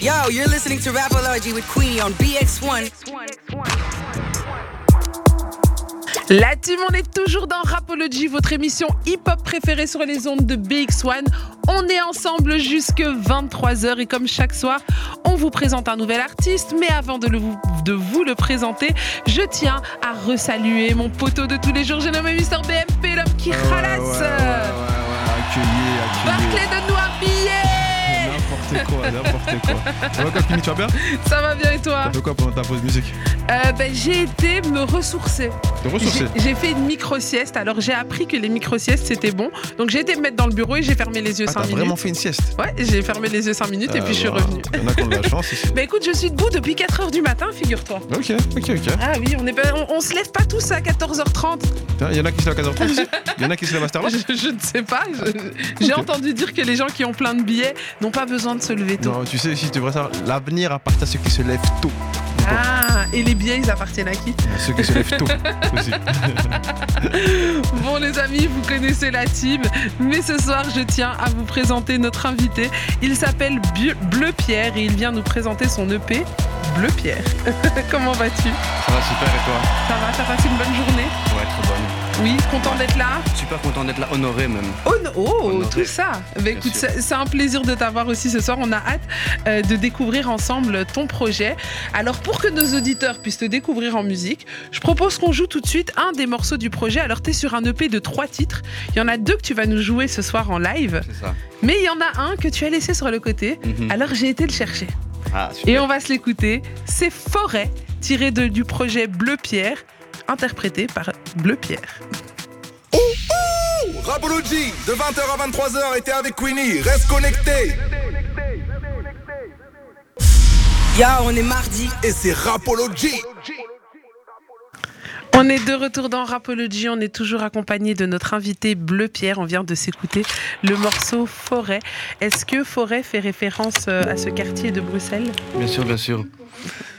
Yo, you're listening to Rapology with Queenie on BX1. La team, on est toujours dans Rapology, votre émission hip-hop préférée sur les ondes de BX1. On est ensemble jusque 23h et comme chaque soir, on vous présente un nouvel artiste. Mais avant de, le- de vous le présenter, je tiens à resaluer mon poteau de tous les jours. J'ai nommé Mister BMP, l'homme qui ralasse. Accueilli, accueilli. Barclay, donne-nous un billet N'importe quoi, n'importe quoi. Ça va quoi, Kimi, tu vas bien Ça va bien et toi T'as fait quoi pendant ta pause musique Euh, ben, J'ai été me ressourcer. T'es ressourcé J'ai fait une micro-sieste. Alors j'ai appris que les micro-siestes c'était bon. Donc j'ai été me mettre dans le bureau et j'ai fermé les yeux Ah, 5 t'as minutes. vraiment fait une sieste Ouais, j'ai fermé les yeux 5 minutes et Ah, puis je suis bah, revenue. Il y en a qui ont de la chance ici. Bah écoute, je suis debout depuis 4h du matin, figure-toi. Ok, ok, ok. Ah oui, on, est on, on se lève pas tous à 14h30. Tiens, Il y en a qui se lèvent à 15h30 ici Il y en a qui se lèvent à heure-là Je, je ne sais pas. J'ai Ok. entendu dire que les gens qui ont plein de billets n'ont pas besoin de se lever tôt. Non, tu sais, si tu devrais savoir, l'avenir appartient à ceux qui se lèvent tôt. Ah, et les billets, ils appartiennent à qui À ceux qui se lèvent tôt aussi. Bon les amis, vous connaissez la team, mais ce soir je tiens à vous présenter notre invité. Il s'appelle Bleu Pierre et il vient nous présenter son EP Bleu Pierre. Comment vas-tu? Ça va super et toi? Ça va T'as passé une bonne journée? Ouais, très bonne. Oui, content d'être là Super content d'être là, honoré même. Oh, oh, Honoré. tout ça Bah, écoute, c'est un plaisir de t'avoir aussi ce soir. On a hâte euh, de découvrir ensemble ton projet. Alors, pour que nos auditeurs puissent te découvrir en musique, je propose qu'on joue tout de suite un des morceaux du projet. Alors, tu es sur un EP de trois titres. Il y en a deux que tu vas nous jouer ce soir en live, C'est ça. mais il y en a un que tu as laissé sur le côté. Mhm. Alors, j'ai été le chercher. Ah, super. Et on va se l'écouter. C'est Forêt, tiré de- du projet Bleu Pierre, interprété par Bleu Pierre. Rapology, de 20h à 23h, était avec Queenie. Reste connecté. Yo, on est mardi. Et c'est Rapology. On est de retour dans Rapology, on est toujours accompagné de notre invité Bleu Pierre. On vient de s'écouter le morceau Forêt. Est-ce que Forêt fait référence euh, à ce quartier de Bruxelles? Bien sûr, bien sûr.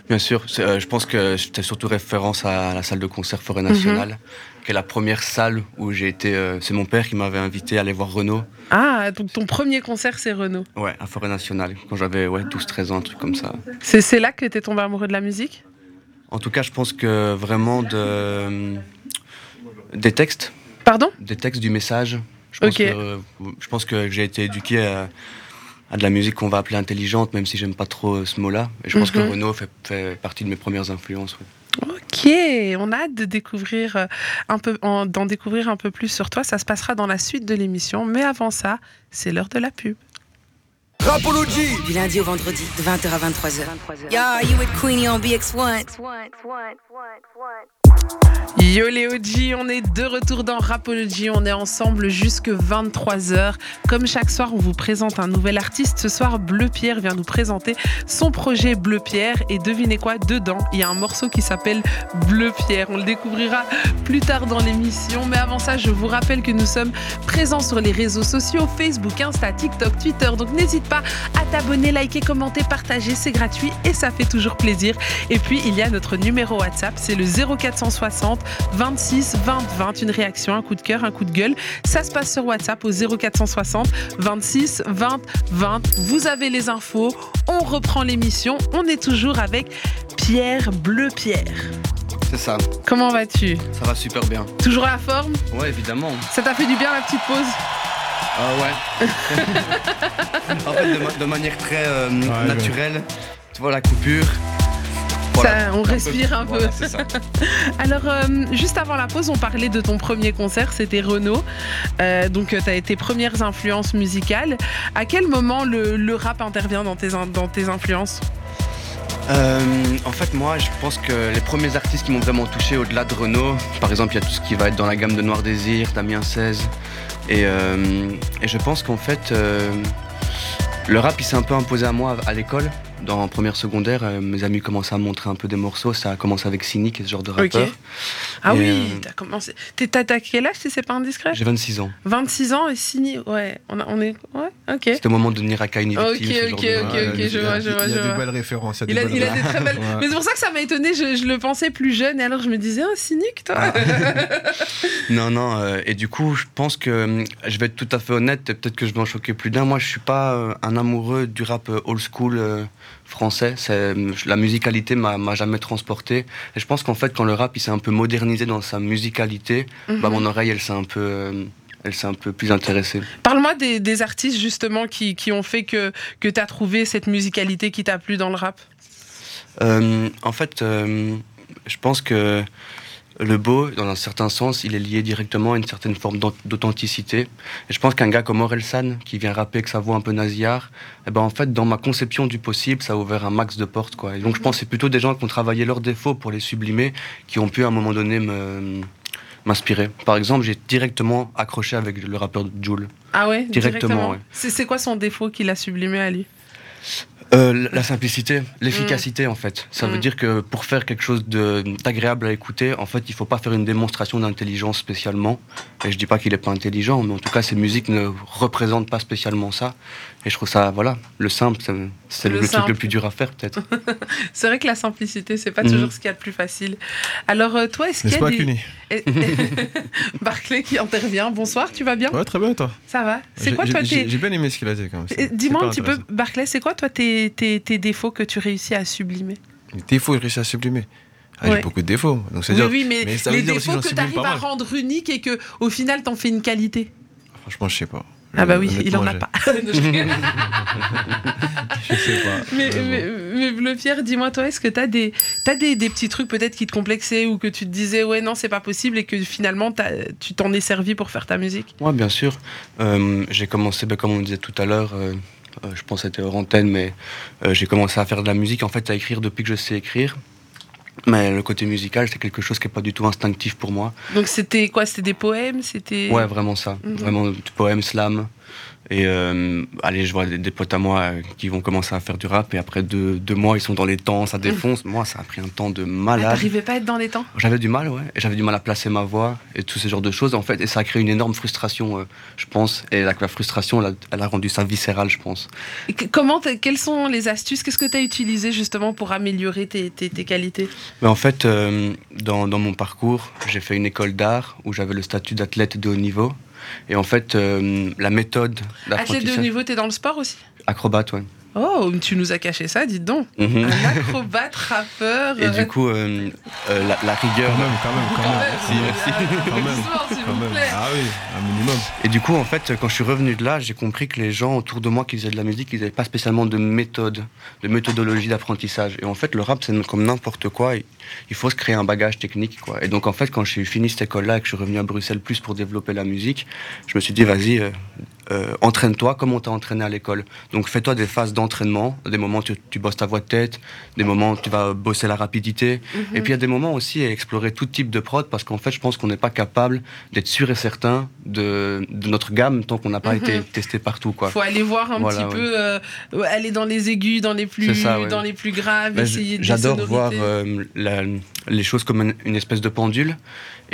Bien sûr. Euh, je pense que c'était surtout référence à la salle de concert Forêt Nationale, qui est la première salle où j'ai été. euh, c'est mon père qui m'avait invité à aller voir Renault. Ah, donc ton premier concert c'est Renault. Ouais, à Forêt Nationale, quand j'avais ouais, 12-13 ans, un truc comme ça. C'est là que t'es tombé amoureux de la musique? En tout cas, je pense que vraiment de, des textes, Pardon? Des textes du message. Je pense Ok. que, euh, je pense que j'ai été éduqué à, à de la musique qu'on va appeler intelligente, même si j'aime pas trop euh, ce mot-là. Et je pense Mhm. que Renault fait, fait partie de mes premières influences. ouais. Ok, on a hâte de découvrir euh, un peu, en- d'en découvrir un peu plus sur toi. Ça se passera dans la suite de l'émission, mais avant ça, c'est l'heure de la pub. Rapology. Du lundi au vendredi, de 20h à 23h. Yo, you with Queenie on BX1. Yo les on est de retour dans Rapology, on est ensemble jusque 23h. Comme chaque soir, on vous présente un nouvel artiste. Ce soir, Bleu Pierre vient nous présenter son projet Bleu Pierre. Et devinez quoi, dedans, il y a un morceau qui s'appelle Bleu Pierre. On le découvrira plus tard dans l'émission. Mais avant ça, je vous rappelle que nous sommes présents sur les réseaux sociaux, Facebook, Insta, TikTok, Twitter. Donc n'hésite pas à t'abonner, liker, commenter, partager, c'est gratuit et ça fait toujours plaisir. Et puis, il y a notre numéro WhatsApp, c'est le 0460 26 20 20. Une réaction, un coup de cœur, un coup de gueule. Ça se passe sur WhatsApp au 0460 26 20 20. Vous avez les infos. On reprend l'émission. On est toujours avec Pierre Bleu Pierre. C'est ça, Comment vas-tu? Ça va super bien. Toujours à la forme? Ouais, évidemment. Ça t'a fait du bien la petite pause? Ah ouais. en fait, de, ma- de manière très euh, ouais. naturelle, tu vois la coupure. Ça, on respire un peu. Voilà, c'est ça. Alors, euh, juste avant la pause, on parlait de ton premier concert, c'était Renault. Euh, donc, tu as tes premières influences musicales. À quel moment le, le rap intervient dans tes, in- dans tes influences? Euh, en fait, moi, je pense que les premiers artistes qui m'ont vraiment touché au-delà de Renault, par exemple, il y a tout ce qui va être dans la gamme de Noir Désir, Damien 16. Et, euh, et je pense qu'en fait, euh, le rap, il s'est un peu imposé à moi à l'école. Dans première secondaire, euh, mes amis commençaient à me montrer un peu des morceaux. Ça a commencé avec Cynic et ce genre de rappeur. Ah Et, oui, euh, t'as commencé. T'es quel âge si c'est pas indiscret? J'ai 26 ans. 26 ans et signé. Ouais, on, a- on est. Ouais, ok. C'était au moment de Niraka Victime. Ok, ce genre ok, de- ok, ok, il y a je des- vois, je vois, Il y je a des vois. belles références. Il a, des il a des très belles. Ouais. Mais c'est pour ça que ça m'a étonné. Je, je le pensais plus jeune et alors je me disais, ah, cynique, toi. Ah. Non, non, euh, et du coup, je pense que je vais être tout à fait honnête, et peut-être que je vais en choquer plus d'un. Moi, je suis pas un amoureux du rap old school, euh, français. C'est, la musicalité m'a, m'a jamais transporté. Et je pense qu'en fait, quand le rap il s'est un peu modernisé dans sa musicalité, bah, Mhm. mon oreille, elle s'est un peu, euh, elle s'est un peu plus intéressée. Parle-moi des, des artistes justement qui, qui ont fait que, que tu as trouvé cette musicalité qui t'a plu dans le rap. Euh, en fait, euh, je pense que le beau, dans un certain sens, il est lié directement à une certaine forme d'aut- d'authenticité. Et je pense qu'un gars comme Orelsan, qui vient rapper avec sa voix un peu nasillard, eh ben en fait, dans ma conception du possible, ça a ouvert un max de portes. Quoi. Et donc je pense que c'est plutôt des gens qui ont travaillé leurs défauts pour les sublimer, qui ont pu à un moment donné me m'inspirer. Par exemple, j'ai directement accroché avec le rappeur Joule. Ah ouais Directement, ouais. C'est, c'est quoi son défaut qu'il a sublimé à lui? Euh, la- simplicité, l'efficacité en fait. Ça Mm. veut dire que pour faire quelque chose d'agréable à écouter, en fait, il faut pas faire une démonstration d'intelligence spécialement. Et je dis pas qu'il est pas intelligent, mais en tout cas, ses musiques ne représentent pas spécialement ça. Et je trouve ça, voilà, le simple, c'est- Le le, truc le plus dur à faire peut-être. C'est vrai que la simplicité, c'est pas toujours ce qu'il y a de plus facile. Alors euh, toi, est-ce qu'il y a pas, des... Cuny Eh, Barclay qui intervient. Bonsoir, tu vas bien? Ouais, très bien, toi? Ça va? C'est J'ai- quoi toi j'ai- tes... J'ai bien aimé ce qu'il a dit quand même. Eh, Dis-moi un petit peu. Barclay, c'est quoi toi tes, tes, tes défauts que tu réussis à sublimer? Les défauts, il réussit à sublimer. Ah, Ouais. J'ai beaucoup de défauts. Donc, Oui, c'est-à-dire, oui, mais, mais ça les veut dire défauts que que tu sublime arrives à rendre uniques et que au final t'en fais une qualité. franchement, je sais pas. Ah bah oui, Honnêtement, il en a pas. Je sais pas. mais, Mais mais, mais Pierre, dis-moi toi, est-ce que t'as des t'as des, des petits trucs peut-être qui te complexaient ou que tu te disais ouais non c'est pas possible et que finalement t'as- tu t'en es servi pour faire ta musique? Moi, bien sûr. Euh, j'ai commencé, ben, comme on disait tout à l'heure, euh, euh, je pense que c'était hors antenne, mais euh, j'ai commencé à faire de la musique, en fait, à écrire depuis que je sais écrire. Mais le côté musical, c'est quelque chose qui n'est pas du tout instinctif pour moi. Donc c'était quoi? C'était des poèmes? C'était Ouais, vraiment ça. Vraiment du poème, slam. Et euh, allez, je vois des, des potes à moi euh, qui vont commencer à faire du rap et après deux, deux mois, ils sont dans les temps, ça défonce. Moi, ça a pris un temps de Ah, malade. T'arrivais pas à être dans les temps? J'avais du mal, ouais. J'avais du mal à placer ma voix et tout ce genre de choses, en fait. Et ça a créé une énorme frustration, euh, je pense. Et la, la frustration, elle a, elle a rendu ça viscéral, je pense. Et que- Comment Quelles sont les astuces? Qu'est-ce que tu as utilisé justement pour améliorer tes, tes, tes qualités? Mais en fait, euh, dans, dans mon parcours, j'ai fait une école d'art où j'avais le statut d'athlète de haut niveau. Et en fait, euh, la méthode Athlète de haut niveau, t'es dans le sport aussi? Acrobate, ouais. Oh, tu nous as caché ça, dites donc. Un acrobate, rappeur. Et du coup, euh, euh, la, la rigueur... Quand même, quand même, quand même. Merci, merci. Quand même. Quand vous plaît. Ah oui, un minimum. Et du coup, en fait, quand je suis revenu de là, j'ai compris que les gens autour de moi qui faisaient de la musique, ils n'avaient pas spécialement de méthode, de méthodologie d'apprentissage. Et en fait, le rap, c'est comme n'importe quoi. Il il faut se créer un bagage technique, quoi. Et donc, en fait, quand j'ai fini cette école-là et que je suis revenu à Bruxelles plus pour développer la musique, je me suis dit, vas-y, euh, entraîne-toi comme on t'a entraîné à l'école. Donc, fais-toi des phases d'entraînement, des moments où tu, tu bosses ta voix de tête, des moments où tu vas bosser la rapidité. Mhm. Et puis, il y a des moments aussi à explorer tout type de prod parce qu'en fait, je pense qu'on n'est pas capable d'être sûr et certain de, de notre gamme tant qu'on n'a pas Mhm. été testé partout, quoi. Faut aller voir un Voilà, petit ouais. peu, euh, aller dans les aigus, dans les plus, ça, ouais. dans les plus graves, Ben, essayer de J'adore voir euh, la- les choses comme une, une espèce de pendule.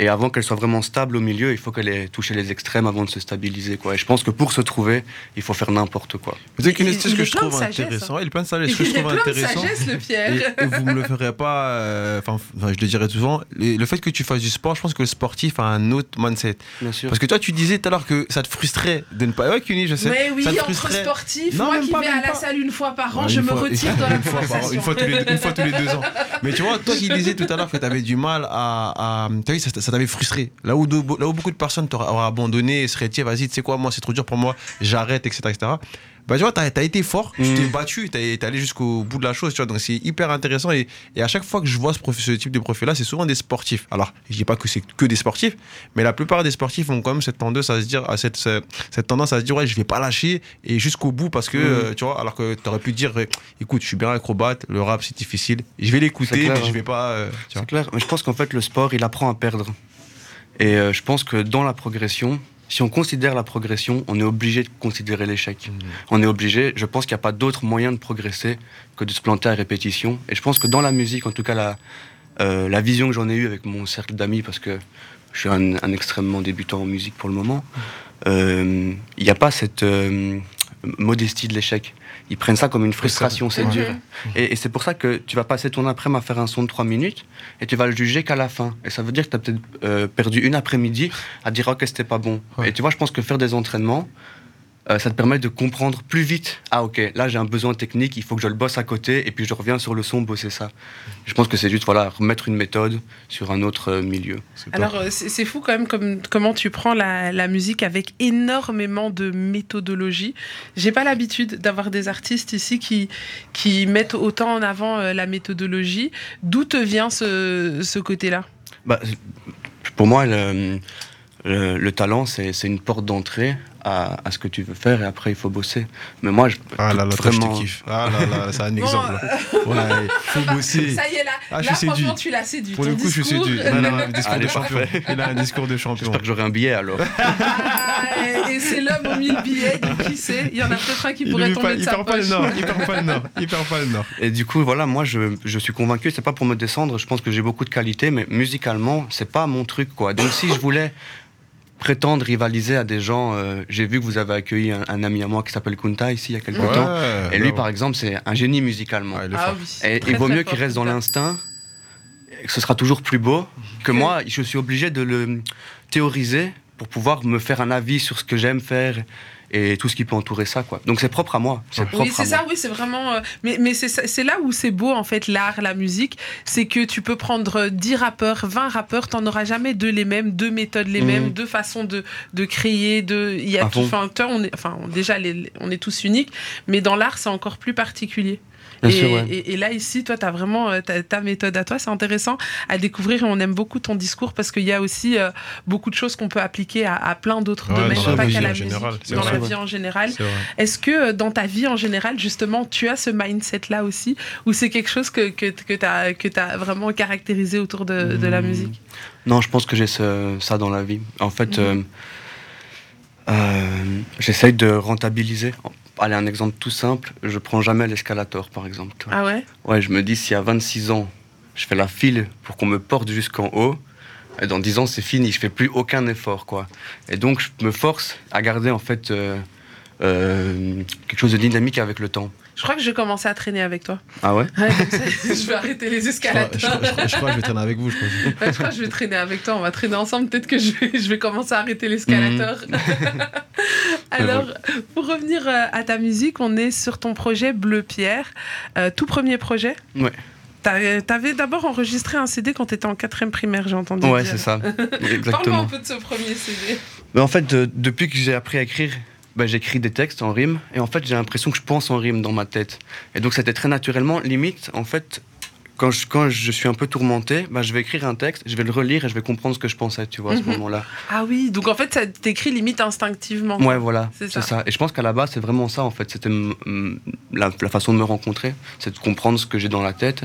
Et avant qu'elle soit vraiment stable au milieu, il faut qu'elle ait touché les extrêmes avant de se stabiliser. Quoi. Et je pense que pour se trouver, il faut faire n'importe quoi. Peut-être qu'une il que je trouve intéressant. hein. Il est plein de sagesse. Ce Il que je trouve intéressant. sagesse, le Et, Pierre. et vous me le ferez pas, euh, enfin, enfin, je le dirai souvent, le le fait que tu fasses du sport, je pense que le sportif a un autre mindset. Bien sûr. Parce que toi, tu disais tout à l'heure que ça te frustrait de ne pas. Ouais, Cuny, je sais. Mais oui, ça te entre frustrait. sportifs, Non, moi qui pas, vais à la pas. salle une fois par an, Ouais, je me fois- retire de la une fois par an, conversation. une fois, tous les, une fois tous les deux ans. Mais tu vois, toi qui disais tout à l'heure que tu avais du mal à. à vu, ça, ça t'avait frustré. Là où, là où beaucoup de personnes t'auraient auraient abandonné et seraient dit, vas-y, tu sais quoi, moi c'est trop dur pour moi, j'arrête, etc. etc. Bah, tu vois, t'as as été fort, tu t'es battu, t'es allé jusqu'au bout de la chose, tu vois. Donc c'est hyper intéressant. Et, et à chaque fois que je vois ce, profil, ce type de profil-là, c'est souvent des sportifs. Alors, je dis pas que c'est que des sportifs, mais la plupart des sportifs ont quand même cette tendance à se dire, à cette, tendance à se dire, ouais, je vais pas lâcher et jusqu'au bout parce que, Mhm. euh, tu vois, alors que t'aurais pu dire, ouais, écoute, je suis bien acrobate, le rap c'est difficile, je vais l'écouter, mais je hein. vais pas. euh, vois. C'est clair. Mais je pense qu'en fait, le sport, il apprend à perdre. Et euh, je pense que dans la progression, si on considère la progression, on est obligé de considérer l'échec. On est obligé, je pense qu'il n'y a pas d'autre moyen de progresser que de se planter à répétition. Et je pense que dans la musique, en tout cas, la, euh, la vision que j'en ai eue avec mon cercle d'amis, parce que je suis un, un extrêmement débutant en musique pour le moment, euh, il n'y a pas cette euh, modestie de l'échec. Ils prennent ça comme une frustration, c'est dur. Et, et c'est pour ça que tu vas passer ton après-midi à faire un son de 3 minutes et tu vas le juger qu'à la fin. Et ça veut dire que tu as peut-être euh, perdu une après-midi à dire ok, c'était pas bon. Ouais. Et tu vois, je pense que faire des entraînements, euh, ça te permet de comprendre plus vite. Ah ok, là j'ai un besoin technique, il faut que je le bosse à côté, et puis je reviens sur le son, bosser ça. Je pense que c'est juste voilà remettre une méthode sur un autre euh, milieu. Alors, euh, c'est fou quand même comme, comment tu prends la, la musique avec énormément de méthodologie. J'ai pas l'habitude d'avoir des artistes ici qui, qui mettent autant en avant la méthodologie. D'où te vient ce, ce côté-là? Bah, pour moi, le, le- le talent, c'est une porte d'entrée à, à ce que tu veux faire, et après, il faut bosser. Mais moi, je, Ah là là, toi, je vraiment. te kiffe. Ah là là, c'est un exemple. Ouais, faut bosser. Ça y est, là, Ah, je là suis franchement, séduit. tu l'as séduit. Pour Ton le coup, je suis séduit. Il a un discours Allez, de champion. parfait. Il a un discours de champion. J'espère que j'aurai un billet alors. Ah, et c'est l'homme aux mille billets, donc qui sait Il y en a peut-être un qui Il, pourrait tomber pas- de il sa perd pas le nord. Il perd pas le nord. Il perd pas le nord. Et du coup, voilà, moi, je, je suis convaincu, c'est pas pour me descendre, je pense que j'ai beaucoup de qualités, mais musicalement, c'est pas mon truc, quoi. Donc, si je voulais prétendre rivaliser à des gens, euh, j'ai vu que vous avez accueilli un, un ami à moi qui s'appelle Kunta ici il y a quelques temps. Et lui, par exemple, c'est un génie musicalement. Ouais, Ah oui. Et il vaut mieux qu'il reste dans l'instinct, que ce sera toujours plus beau, que moi, je suis obligé de le théoriser pour pouvoir me faire un avis sur ce que j'aime faire et tout ce qui peut entourer ça, quoi. Donc c'est propre à moi. C'est propre Oui, c'est ça, moi. oui, c'est vraiment. euh, mais mais c'est là où c'est beau, en fait, l'art, la musique. C'est que tu peux prendre 10 rappeurs, 20 rappeurs, t'en auras jamais deux les mêmes, deux méthodes les Mhm. mêmes, deux façons de, de créer. De, il y a tout, fond. enfin, toi, on est, enfin, déjà, les- on est tous uniques, mais dans l'art, c'est encore plus particulier. Et, sûr, ouais. et- et là, ici, toi, tu as vraiment euh, ta, ta méthode à toi. C'est intéressant à découvrir et on aime beaucoup ton discours parce qu'il y a aussi euh, beaucoup de choses qu'on peut appliquer à, à plein d'autres Ouais, domaines, dans la pas vie qu'à en la général, musique, dans vrai. la vie en général. Est-ce que euh, dans ta vie en général, justement, tu as ce mindset-là aussi Ou c'est quelque chose que, que, que tu as, que as vraiment caractérisé autour de, de la Hmm. musique? Non, je pense que j'ai ce- ça dans la vie. En fait, Mhm. euh, euh, j'essaye de rentabiliser. Allez, un exemple tout simple, je prends jamais l'escalator, par exemple. tu vois. Ah ouais? Ouais, je me dis, si à 26 ans, je fais la file pour qu'on me porte jusqu'en haut, et dans 10 ans, c'est fini, je fais plus aucun effort, quoi. Et donc, je me force à garder, en fait, euh, euh, quelque chose de dynamique avec le temps. Je crois que je vais commencer à traîner avec toi. Ah ouais Ouais, comme ça, je vais arrêter les Je crois, je, escalators. crois, je crois- je crois que je vais traîner avec vous, je pense. Ouais, je crois que je vais traîner avec toi. On va traîner ensemble. Peut-être que je vais, je vais commencer à arrêter l'escalator. Alors, pour revenir euh, à ta musique, on est sur ton projet Bleu Pierre. Euh, tout premier projet Ouais. T'as- T'avais d'abord enregistré un CD quand t'étais en quatrième primaire, j'ai entendu. Ouais, c'est ça. Parle-moi un peu de ce premier CD. Mais en fait, de- depuis que j'ai appris à écrire, bah, j'écris des textes en rime. Et en fait, j'ai l'impression que je pense en rime dans ma tête. Et donc, c'était très naturellement. Limite, en fait, quand je, quand je suis un peu tourmenté, bah, je vais écrire un texte, je vais le relire et je vais comprendre ce que je pensais, tu vois, à ce Mhm. moment-là. Ah oui, donc en fait, ça t'écrit limite instinctivement. Ouais, voilà, C'est ça. ça. Et je pense qu'à la base, c'est vraiment ça, en fait. C'était la, la façon de me rencontrer, c'est de comprendre ce que j'ai dans la tête.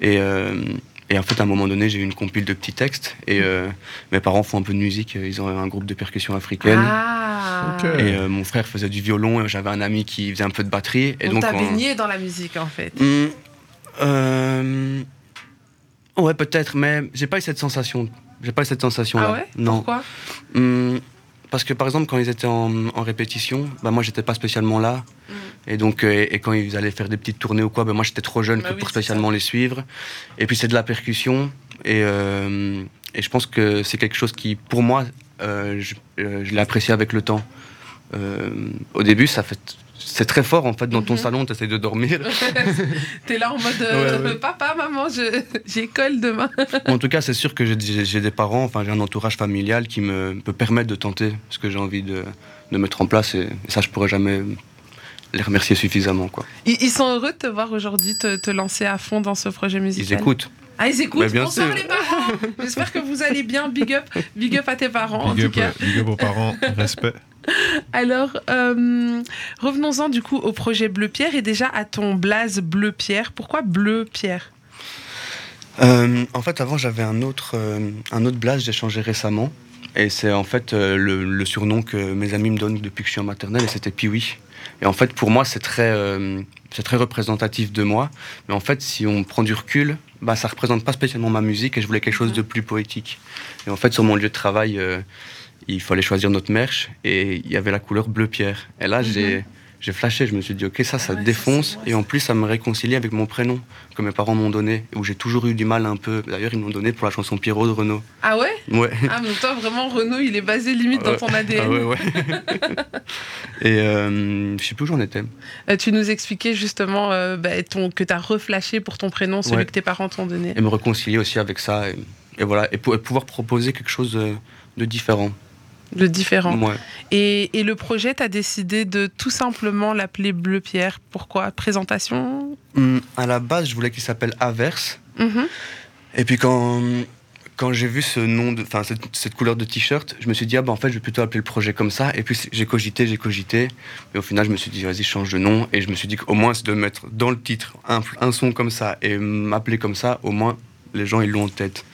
Et, euh, et en fait, à un moment donné, j'ai eu une compile de petits textes. Et euh, mes parents font un peu de musique. Ils ont un groupe de percussion africaine. Ah. Et euh, mon frère faisait du violon et j'avais un ami qui faisait un peu de batterie. Et On donc, t'a on- baigné dans la musique en fait. Euh, Ouais, peut-être, mais j'ai pas eu cette sensation. J'ai pas eu cette sensation-là. Ah ouais? Non. Pourquoi? Hmm, parce que par exemple, quand ils étaient en, en répétition, bah, moi j'étais pas spécialement là. Mm. Et donc, euh, et quand ils allaient faire des petites tournées ou quoi, bah, moi j'étais trop jeune Bah que oui, pour spécialement les suivre. Et puis c'est de la percussion. Et, euh, et je pense que c'est quelque chose qui, pour moi, euh, je, euh, je l'ai apprécié avec le temps. Au début, ça fait. C'est très fort en fait dans ton Mhm. salon, tu essaies de dormir. T'es là en mode Ouais, ouais. papa, maman, j'école demain. en tout cas, c'est sûr que j'ai- des parents, enfin j'ai un entourage familial qui me peut permettre de tenter ce que j'ai envie de, de mettre en place et, ça, je pourrais jamais les remercier suffisamment. Quoi. Ils, ils sont heureux de te voir aujourd'hui, te, te lancer à fond dans ce projet musical. Ils écoutent. Ah, ils écoutent. Bien Bonsoir sûr. les parents. J'espère que vous allez bien. Big up, big up à tes parents en Big tout up, cas. big up aux parents, respect. Alors, euh, revenons-en du coup au projet Bleu Pierre et déjà à ton blaze Bleu Pierre. Pourquoi Bleu Pierre? Euh, en fait, avant, j'avais un autre, euh, un autre blaze, j'ai changé récemment. Et c'est en fait euh, le, le surnom que mes amis me donnent depuis que je suis en maternelle, et c'était Piwi. Et en fait, pour moi, c'est très, euh, c'est très représentatif de moi. Mais en fait, si on prend du recul, bah, ça représente pas spécialement ma musique, et je voulais quelque chose de plus poétique. Et en fait, sur mon lieu de travail, euh, il fallait choisir notre merch, et il y avait la couleur bleu pierre. Et là, j'ai, j'ai flashé, je me suis dit, ok, ça, ça défonce. Et en plus, ça me réconcilie avec mon prénom que mes parents m'ont donné, où j'ai toujours eu du mal un peu. D'ailleurs, ils m'ont donné pour la chanson Pierrot de Renault. Ah ouais? Ouais. Ah, mais toi, vraiment, Renault, il est basé limite dans ton ADN. Ah ouais, ouais. et euh, je sais plus où j'en étais. Euh, tu nous expliquais justement euh, bah, ton, que tu as reflashé pour ton prénom, celui Ouais. que tes parents t'ont donné. Et me réconcilier aussi avec ça. Et, et voilà. Et, pou- et pouvoir proposer quelque chose de, de différent. Le différent. Ouais. Et, et le projet, tu as décidé de tout simplement l'appeler Bleu Pierre. Pourquoi? Présentation? Hum, à la base, je voulais qu'il s'appelle Averse. Mhm. Et puis quand, quand j'ai vu ce nom, de, enfin cette, cette couleur de t-shirt, je me suis dit ah bah en fait je vais plutôt appeler le projet comme ça. Et puis j'ai cogité, j'ai cogité. Et au final je me suis dit vas-y change de nom. Et je me suis dit qu'au moins c'est de mettre dans le titre un, un son comme ça et m'appeler comme ça, au moins les gens ils l'ont en tête.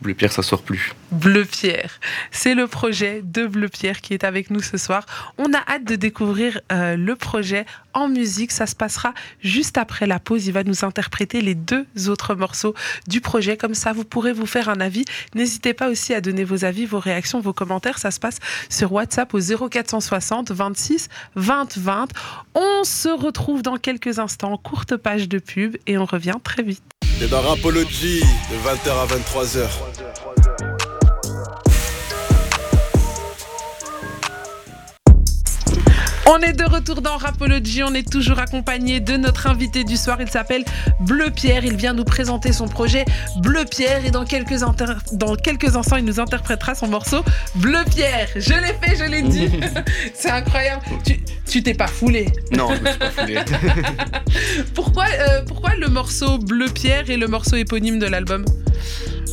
Bleu Pierre ça sort plus. Bleu Pierre. C'est le projet de Bleu Pierre qui est avec nous ce soir. On a hâte de découvrir euh, le projet en musique. Ça se passera juste après la pause. Il va nous interpréter les deux autres morceaux du projet. Comme ça, vous pourrez vous faire un avis. N'hésitez pas aussi à donner vos avis, vos réactions, vos commentaires. Ça se passe sur WhatsApp au 0460 26 20 20. On se retrouve dans quelques instants. Courte page de pub et on revient très vite. T'es dans Rapology de 20h à 23h. On est de retour dans Rapology, on est toujours accompagné de notre invité du soir, il s'appelle Bleu Pierre, il vient nous présenter son projet Bleu Pierre et dans quelques, inter- dans quelques instants il nous interprétera son morceau Bleu Pierre. Je l'ai fait, je l'ai dit. C'est incroyable. Tu- Tu t'es pas foulé. Non, je me suis pas foulé. Pourquoi, euh, pourquoi le morceau Bleu Pierre et le morceau éponyme de l'album?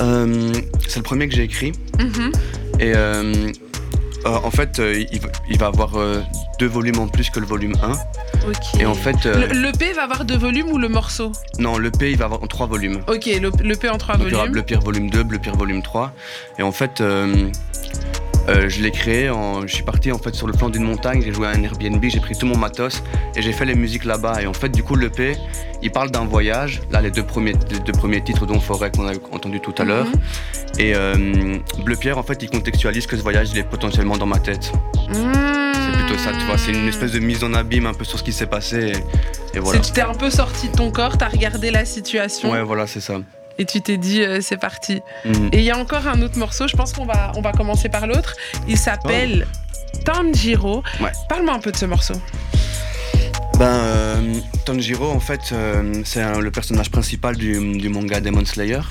Euh, c'est le premier que j'ai écrit. Mhm. Et euh, en fait, euh, il, va- il va avoir euh, deux volumes en plus que le volume 1. Ok. Et en fait, euh, Le, P va avoir deux volumes ou le morceau? Non, le P, il va avoir en trois volumes. Ok, le, le P en trois Donc il y aura volumes. Bleu Pierre volume 2, Bleu Pierre volume 3. Et en fait, euh, euh, je l'ai créé, en, je suis parti en fait sur le flanc d'une montagne, j'ai joué à un Airbnb, j'ai pris tout mon matos et j'ai fait les musiques là-bas. Et en fait, du coup, le P, il parle d'un voyage. Là, les deux premiers, les deux premiers titres dont Forêt qu'on a entendu tout à l'heure. Mhm. Et euh, Bleu Pierre, en fait, il contextualise que ce voyage, il est potentiellement dans ma tête. C'est plutôt ça, tu vois. C'est une espèce de mise en abîme un peu sur ce qui s'est passé. Et, et voilà. C'est- Tu t'es un peu sorti de ton corps, t'as regardé la situation Ouais, voilà, c'est ça. Et tu t'es dit euh, c'est parti. Mhm. Et il y a encore un autre morceau, je pense qu'on va, on va commencer par l'autre. Il s'appelle Tanjiro. Ouais. Parle-moi un peu de ce morceau. Ben, euh, Tanjiro, en fait, euh, c'est le personnage principal du, du manga Demon Slayer.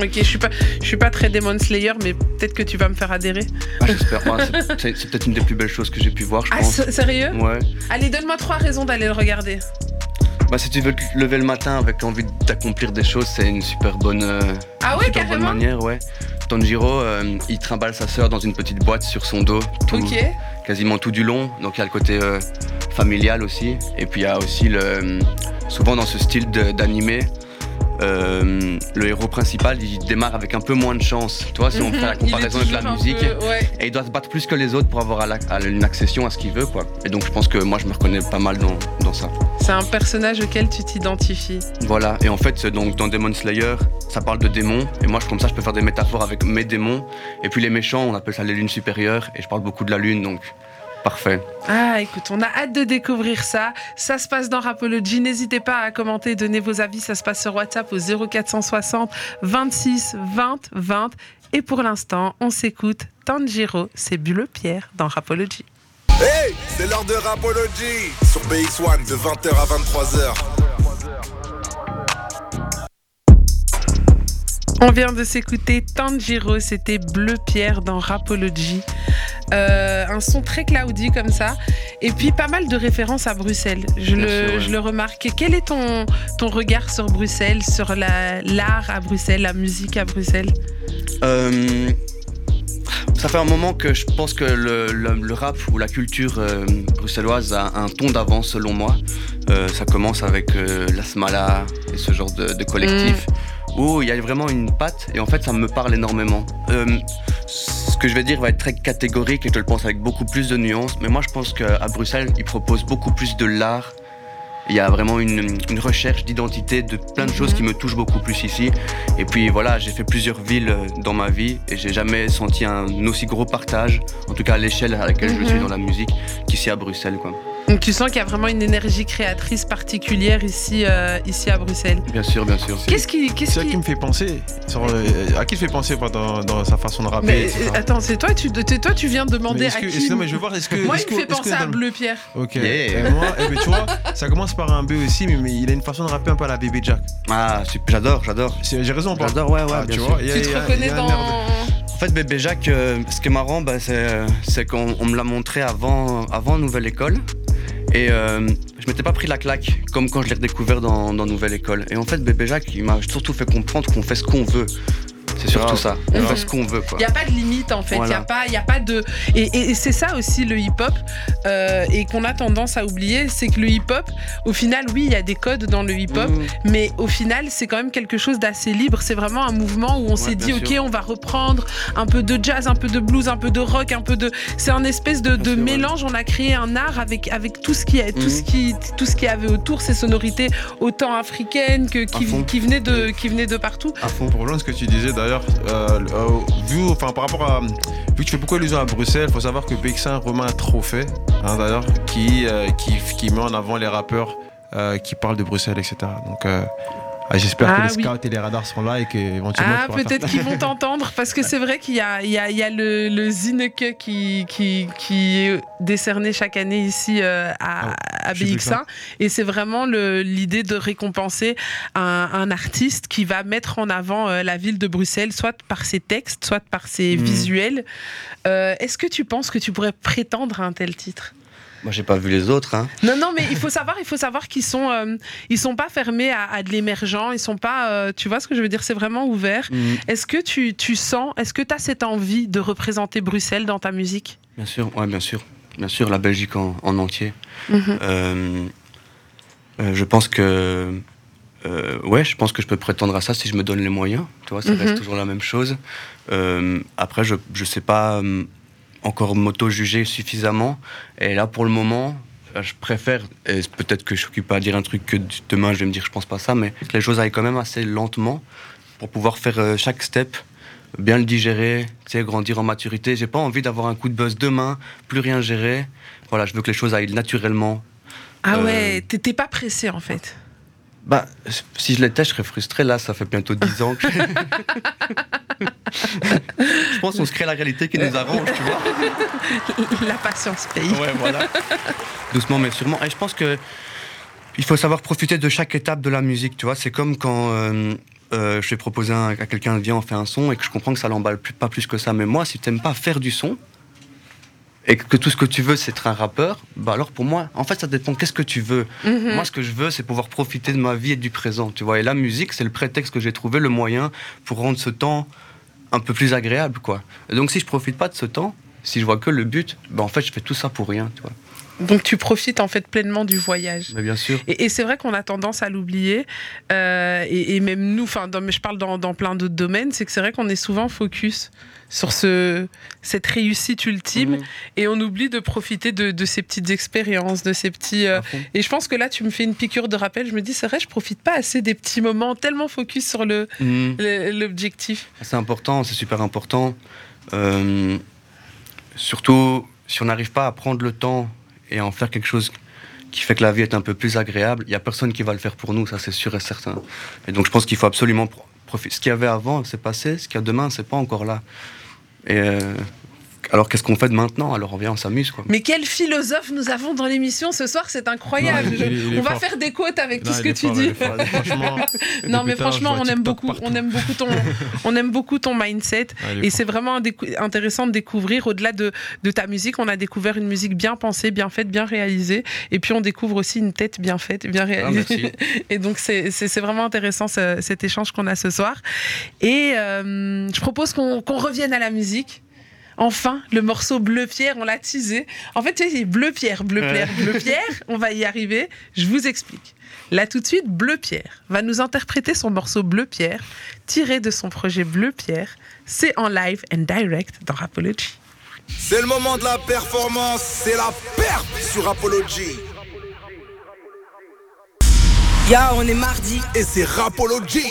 Ok, je suis pas, je suis pas très Demon Slayer, mais peut-être que tu vas me faire adhérer. Ah, j'espère. C'est- peut-être une des plus belles choses que j'ai pu voir, je Ah, pense. sérieux? Ouais. Allez, donne-moi trois raisons d'aller le regarder. Bah, si tu veux te lever le matin avec envie d'accomplir des choses, c'est une super bonne, euh, Ah ouais, super bonne manière, ouais. Tanjiro, euh, il trimballe sa sœur dans une petite boîte sur son dos, tout, quasiment tout du long. Donc il y a le côté euh, familial aussi. Et puis il y a aussi le. Souvent dans ce style d'animé, euh, le héros principal il démarre avec un peu moins de chance. Tu vois, si on fait la comparaison avec la musique. peu- ouais. Et il doit se battre plus que les autres pour avoir à la- à une accession à ce qu'il veut, quoi. Et donc je pense que moi je me reconnais pas mal dans, dans ça. C'est un personnage auquel tu t'identifies. Voilà, et en fait, donc dans Demon Slayer, ça parle de démons, et moi, je- comme ça, je peux faire des métaphores avec mes démons. Et puis les méchants, on appelle ça les lunes supérieures, et je parle beaucoup de la lune, donc parfait. Ah, écoute, on a hâte de découvrir ça. Ça se passe dans Rapology. N'hésitez pas à commenter, donner vos avis. Ça se passe sur WhatsApp au 0460 26 20 20. Et pour l'instant, on s'écoute Tanjiro, c'est Bulle Pierre dans Rapology. Hey, c'est l'heure de Rapology sur BX1 de 20h à 23h. On vient de s'écouter Tanjiro, c'était Bleu Pierre dans Rapology. Euh, un son très cloudy comme ça. Et puis pas mal de références à Bruxelles. Je, le, sûr, ouais. je le remarque. Quel est ton, ton regard sur Bruxelles, sur la- l'art à Bruxelles, la musique à Bruxelles? Euh, ça fait un moment que je pense que le, le- le rap ou la culture euh, bruxelloise a un ton d'avance, selon moi. Euh, ça commence avec euh, la Smala et ce genre de, de collectif. Où il y a vraiment une patte et en fait ça me parle énormément. Euh, ce que je vais dire va être très catégorique et je le pense avec beaucoup plus de nuances, mais moi je pense qu'à Bruxelles ils proposent beaucoup plus de l'art. Il y a vraiment une, une recherche d'identité, de plein de choses qui me touchent beaucoup plus ici. Et puis voilà, j'ai fait plusieurs villes euh, dans ma vie et j'ai jamais senti un aussi gros partage, en tout cas à l'échelle à laquelle je Mhm. suis dans la musique, qu'ici à Bruxelles. Quoi. Donc tu sens qu'il y a vraiment une énergie créatrice particulière ici, euh, ici à Bruxelles. Bien sûr, bien sûr. Qu'est-ce qui, qu'est-ce C'est ça qui... qui me fait penser. sur, euh, à qui te fait penser quoi, dans, dans sa façon de rapper Mais etc. euh, attends, c'est toi, tu, toi, tu viens demander à que- qui non, mais je veux voir, est-ce que. Moi, est-ce il me que- fait penser à dans- Bleu Pierre. Ok. Yeah. Et moi, eh ben, tu vois, ça commence par un B aussi, mais, mais il a une façon de rapper un peu à la Baby Jack. Ah, j'adore, j'adore. C'est- J'ai raison J'adore, ouais, ouais, Ah, bien tu sûr. vois, il y a- Tu il y te a- reconnais dans. En fait, bébé Jacques, euh, ce qui est marrant, bah, c'est, c'est qu'on on me l'a montré avant, avant Nouvelle École. Et euh, je m'étais pas pris la claque, comme quand je l'ai redécouvert dans, dans Nouvelle École. Et en fait, bébé Jacques, il m'a surtout fait comprendre qu'on fait ce qu'on veut. C'est surtout ça. On fait ce qu'on veut. Il n'y a pas de limite en fait, il Voilà. n'y a, pas- y a pas de... Et, et- et c'est ça aussi le hip-hop, euh, et qu'on a tendance à oublier, c'est que le hip-hop, au final, oui, il y a des codes dans le hip-hop, Mhm. mais au final, c'est quand même quelque chose d'assez libre. C'est vraiment un mouvement où on s'est dit, ok, on va reprendre un peu de jazz, un peu de blues, un peu de rock, un peu de... C'est un espèce de, mélange, on a créé un art avec, avec tout ce qui tout ce qui tout ce qui avait autour, ces sonorités autant africaines que qui, qui venaient de qui venaient de partout. À fond. Pour rejoindre ce que tu disais d'ailleurs, euh, euh, vu, par rapport à. Vu que tu fais beaucoup allusion à Bruxelles, faut savoir que Bexin remet un trophée, hein, d'ailleurs, qui, euh, qui, qui met en avant les rappeurs qui parlent de Bruxelles, etc. Donc. Ah, J'espère Ah que les oui. scouts et les radars sont là et qu'éventuellement. Ah, peut-être qu'ils vont t'entendre parce que c'est vrai qu'il y a, il y a, il y a le, le Zineke qui, qui, qui est décerné chaque année ici euh, à, Ah, à je sais plus BX1 et c'est vraiment l'idée de récompenser un, un artiste qui va mettre en avant euh, la ville de Bruxelles, soit par ses textes, soit par ses Mhm. visuels. Euh, Est-ce que tu penses que tu pourrais prétendre à un tel titre? Moi, j'ai pas vu les autres. Hein. non, non, mais il faut savoir, il faut savoir qu'ils sont, euh, ils sont pas fermés à, à de l'émergent. Ils sont pas, euh, tu vois ce que je veux dire, c'est vraiment ouvert. Mhm. Est-ce que tu, tu sens, est-ce que tu as cette envie de représenter Bruxelles dans ta musique? Bien sûr, ouais, bien sûr. Bien sûr, la Belgique en, en entier. Mhm. Euh, je pense que. ouais, je pense que je peux prétendre à ça si je me donne les moyens. Tu vois, ça Mhm. reste toujours la même chose. Après, je ne sais pas euh, encore m'auto-juger suffisamment. Et là, pour le moment, euh, je préfère, et peut-être que je suis pas à dire un truc que demain je vais me dire je pense pas ça, mais que les choses aillent quand même assez lentement pour pouvoir faire euh, chaque step, bien le digérer, grandir en maturité. J'ai pas envie d'avoir un coup de buzz demain, plus rien gérer. Voilà, je veux que les choses aillent naturellement. Ah Euh, ouais, t'es pas pressé en fait. Bah, si je l'étais, je serais frustré. Là, ça fait bientôt 10 ans que. je pense qu'on se crée la réalité qui nous arrange, tu vois. La patience paye. Ouais, voilà. Doucement, mais sûrement. Et je pense que il faut savoir profiter de chaque étape de la musique, tu vois. C'est comme quand euh, euh, je vais proposer un- à quelqu'un, viens, on fait un son, et que je comprends que ça l'emballe pas plus que ça. Mais moi, si tu n'aimes pas faire du son, et que tout ce que tu veux, c'est être un rappeur, bah alors pour moi, en fait, ça dépend qu'est-ce que tu veux? Mhm. Moi, ce que je veux, c'est pouvoir profiter de ma vie et du présent, tu vois. Et la musique, c'est le prétexte que j'ai trouvé, le moyen pour rendre ce temps un peu plus agréable, quoi. Et donc, si je profite pas de ce temps, si je vois que le but, bah en fait, je fais tout ça pour rien, tu vois. Donc tu profites en fait pleinement du voyage. Mais bien sûr. Et, et c'est vrai qu'on a tendance à l'oublier, euh, et, et même nous, enfin, je parle dans, dans plein d'autres domaines, c'est que c'est vrai qu'on est souvent focus sur ce, cette réussite ultime, et on oublie de profiter de, de ces petites expériences, de ces petits. euh. Et je pense que là, tu me fais une piqûre de rappel. Je me dis, c'est vrai, je profite pas assez des petits moments, tellement focus sur le le- l'objectif. C'est important, c'est super important. Euh, surtout, si on n'arrive pas à prendre le temps et à en faire quelque chose qui fait que la vie est un peu plus agréable, il n'y a personne qui va le faire pour nous, ça c'est sûr et certain. Et donc je pense qu'il faut absolument pro- profiter. Ce qu'il y avait avant, c'est passé, ce qu'il y a demain, c'est pas encore là. Et euh, alors qu'est-ce qu'on fait de maintenant? Alors on vient, on s'amuse quoi. Mais quel philosophe nous avons dans l'émission ce soir, c'est incroyable. Non, il est- il est on va fort. faire des quotes avec Non, tout ce que tu fort, dis. Franchement, Non, mais franchement, on aime beaucoup, partout. on aime beaucoup ton, on aime beaucoup ton mindset. Ah, Et c'est vraiment intéressant de découvrir, au-delà de, de ta musique, on a découvert une musique bien pensée, bien faite, bien réalisée. Et puis on découvre aussi une tête bien faite, bien réalisée. merci. et donc c'est vraiment intéressant ce- cet échange qu'on a ce soir. Et euh, je propose qu'on qu'on revienne à la musique. Enfin, le morceau Bleu Pierre, on l'a teasé. En fait, tu sais, c'est Bleu Pierre, Bleu Pierre, Bleu Pierre. On va y arriver. Je vous explique. Là, tout de suite, Bleu Pierre va nous interpréter son morceau Bleu Pierre, tiré de son projet Bleu Pierre. C'est en live and direct dans Rapology. C'est le moment de la performance, c'est la perf sur Apology. Ya, on est mardi. Et c'est Rapology.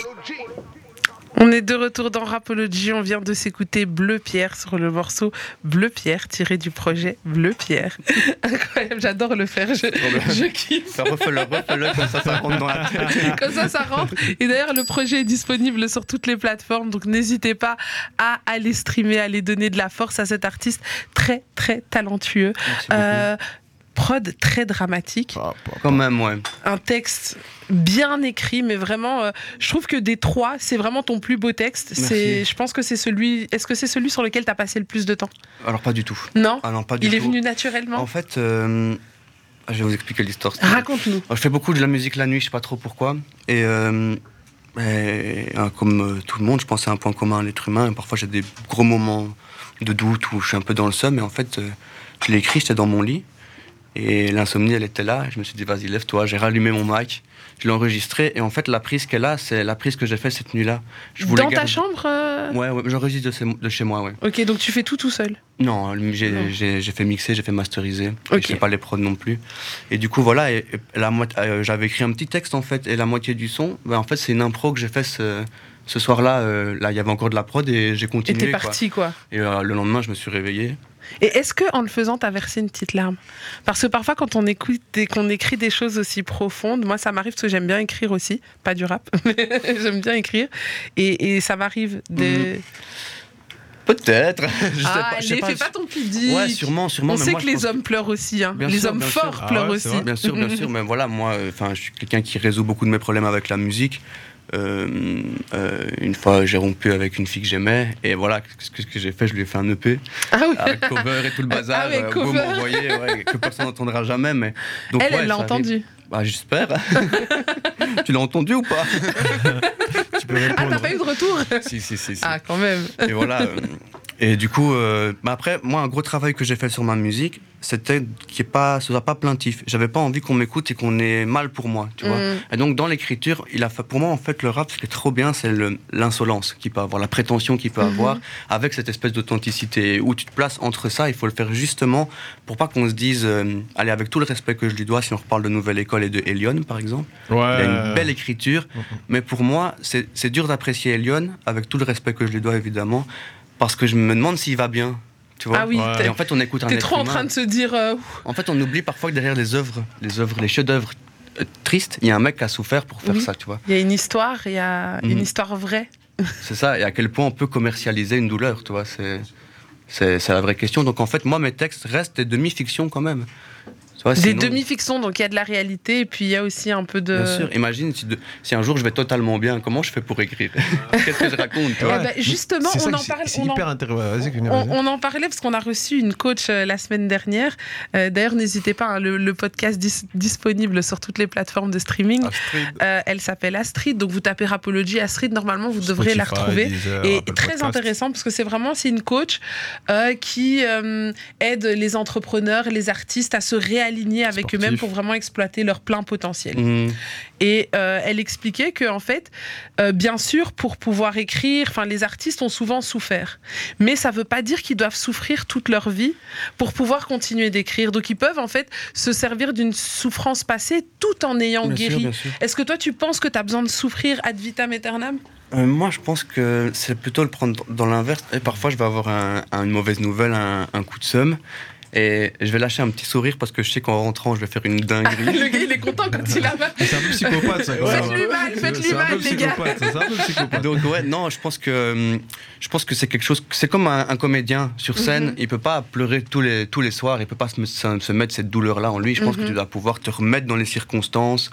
On est de retour dans Rapology. On vient de s'écouter Bleu Pierre sur le morceau Bleu Pierre tiré du projet Bleu Pierre. Incroyable, j'adore le faire. Je, je kiffe. Refais-le, refais-le, comme ça, ça rentre dans la tête. Comme ça, ça rentre. Et d'ailleurs, le projet est disponible sur toutes les plateformes. Donc, n'hésitez pas à aller streamer, à aller donner de la force à cet artiste très, très talentueux. Euh, prod très dramatique. Ah, Quand même, ouais. un texte bien écrit, mais vraiment, euh, je trouve que des trois, c'est vraiment ton plus beau texte. C'est, je pense que c'est celui. Est-ce que c'est celui sur lequel tu as passé le plus de temps? Alors, pas du tout. Non? Ah non, pas du Il est venu naturellement? En fait, euh, je vais vous expliquer l'histoire. Raconte-nous. Je fais beaucoup de la musique la nuit, je sais pas trop pourquoi. Et, euh, et, euh, comme tout le monde, je pense c'est un point commun à l'être humain. Et parfois, j'ai des gros moments de doute où je suis un peu dans le seum. Et en fait, je l'ai écrit, j'étais dans mon lit. Et l'insomnie, elle était là. Et je me suis dit, vas-y, lève-toi. J'ai rallumé mon mic. Je l'ai enregistré. Et en fait, la prise qu'elle a, c'est la prise que j'ai faite cette nuit-là. Je voulais Dans ta garder- chambre euh Ouais, ouais, j'enregistre de, chez- de chez moi, ouais. Ok, donc tu fais tout tout seul. Non, j'ai- fait mixer, j'ai fait masteriser. Ok. Et Je fais pas les prods non plus. Et du coup, voilà, et, et euh, j'avais écrit un petit texte en fait, et la moitié du son, ben, en fait, c'est une impro que j'ai fait ce, ce soir-là. euh, là, il y avait encore de la prod et j'ai Et continué. t'es quoi. parti, quoi. Et euh, le lendemain, je me suis réveillé. Et est-ce que en le faisant, t'as versé une petite larme? Parce que parfois, quand on écoute et qu'on écrit des choses aussi profondes, moi, ça m'arrive parce que j'aime bien écrire aussi, pas du rap, mais j'aime bien écrire, et, et ça m'arrive de. Peut-être. je sais ah, pas. je sais allez, pas. fais pas ton pudique. Ouais, sûrement, sûrement. On mais sait moi, que les hommes pleurent aussi, hein. Les sûr, hommes forts pleurent Ah ouais, c'est aussi. Bien sûr, bien sûr, mais voilà, moi, euh, je suis quelqu'un qui résout beaucoup de mes problèmes avec la musique. Euh, euh, une fois, j'ai rompu avec une fille que j'aimais, et voilà, ce que, j'ai fait, je lui ai fait un EP Ah oui. avec cover et tout le bazar. Ah ouais, euh, cover. vous m'envoyez, ouais, que personne n'entendra jamais, mais donc, elle, ouais, elle l'a entendu. Bah, j'espère. tu l'as entendu ou pas? Tu peux Ah, répondre. t'as pas eu de retour? Si, si, si. si. Ah, quand même. Et voilà. Et du coup, euh, bah après, moi, un gros travail que j'ai fait sur ma musique, c'était qu'il ne pas, ce soit pas plaintif. J'avais pas envie qu'on m'écoute et qu'on ait mal pour moi, tu vois. Mm. Et donc, dans l'écriture, il a fait, pour moi, en fait, le rap, ce qui est trop bien, c'est le- l'insolence qu'il peut avoir, la prétention qu'il peut Mhm. avoir, avec cette espèce d'authenticité. Où tu te places entre ça, il faut le faire justement pour pas qu'on se dise, euh, allez, avec tout le respect que je lui dois, si on reparle de Nouvelle École et de Elion, par exemple, Ouais. il a une belle écriture, mais pour moi, c'est c'est dur d'apprécier Elion, avec tout le respect que je lui dois évidemment, parce que je me demande s'il va bien. Tu vois Ah oui, Ouais. t'es- Et en fait, on écoute un t'es trop en train de se dire. euh, En fait, on oublie parfois que derrière les œuvres, les œuvres, les chefs-d'œuvre euh, tristes, il y a un mec qui a souffert pour faire Oui. ça, tu vois. Il y a une histoire, il y a une Mhm. histoire vraie. C'est ça, et à quel point on peut commercialiser une douleur, tu vois. C'est c'est c'est la vraie question. Donc en fait, moi, mes textes restent des demi-fictions quand même. Tu vois, Des demi-fictions, donc il y a de la réalité, et puis il y a aussi un peu de. Bien sûr, imagine si, de- si un jour je vais totalement bien, comment je fais pour écrire Qu'est-ce que je raconte justement, on en c'est- parle. C'est on en- hyper intéressant. Vas-y, Cuny, On, vas-y. on en parlait parce qu'on a reçu une coach euh, la semaine dernière. Euh, D'ailleurs, n'hésitez pas, hein, le, le podcast dis- disponible sur toutes les plateformes de streaming. Astrid. Euh, elle s'appelle Astrid, donc vous tapez Rapology Astrid, normalement vous devrez la retrouver. Deezer, Et Apple très Podcast. intéressant parce que c'est vraiment c'est une coach euh, qui euh, aide les entrepreneurs, les artistes à se réaligner avec Sportif. eux-mêmes pour vraiment exploiter leur plein potentiel. Mmh. Et euh, elle expliquait que en fait, euh, bien sûr, pour pouvoir écrire, enfin les artistes ont souvent souffert, mais ça veut pas dire qu'ils doivent souffrir toute leur vie pour pouvoir continuer d'écrire. Donc ils peuvent en fait se servir d'une souffrance passée tout en ayant Bien guéri. sûr. Est-ce que toi tu penses que tu as besoin de souffrir ad vitam aeternam? Euh, moi, je pense que c'est plutôt le prendre dans l'inverse. Et parfois, je vais avoir un- un- une mauvaise nouvelle, un, un coup de seum. Et je vais lâcher un petit sourire parce que je sais qu'en rentrant, je vais faire une dinguerie. Le gars il est content quand il a C'est un peu psychopathe, ça. quand même. Faites-lui mal, faites-lui mal, les gars. C'est un peu psychopathe. Donc ouais, non, je pense que hum, je pense que c'est quelque chose. C'est comme un, un comédien sur scène. Mhm. Il peut pas pleurer tous les tous les soirs. Il peut pas se, me- se- se mettre cette douleur là en lui. Je pense Mhm. que tu dois pouvoir te remettre dans les circonstances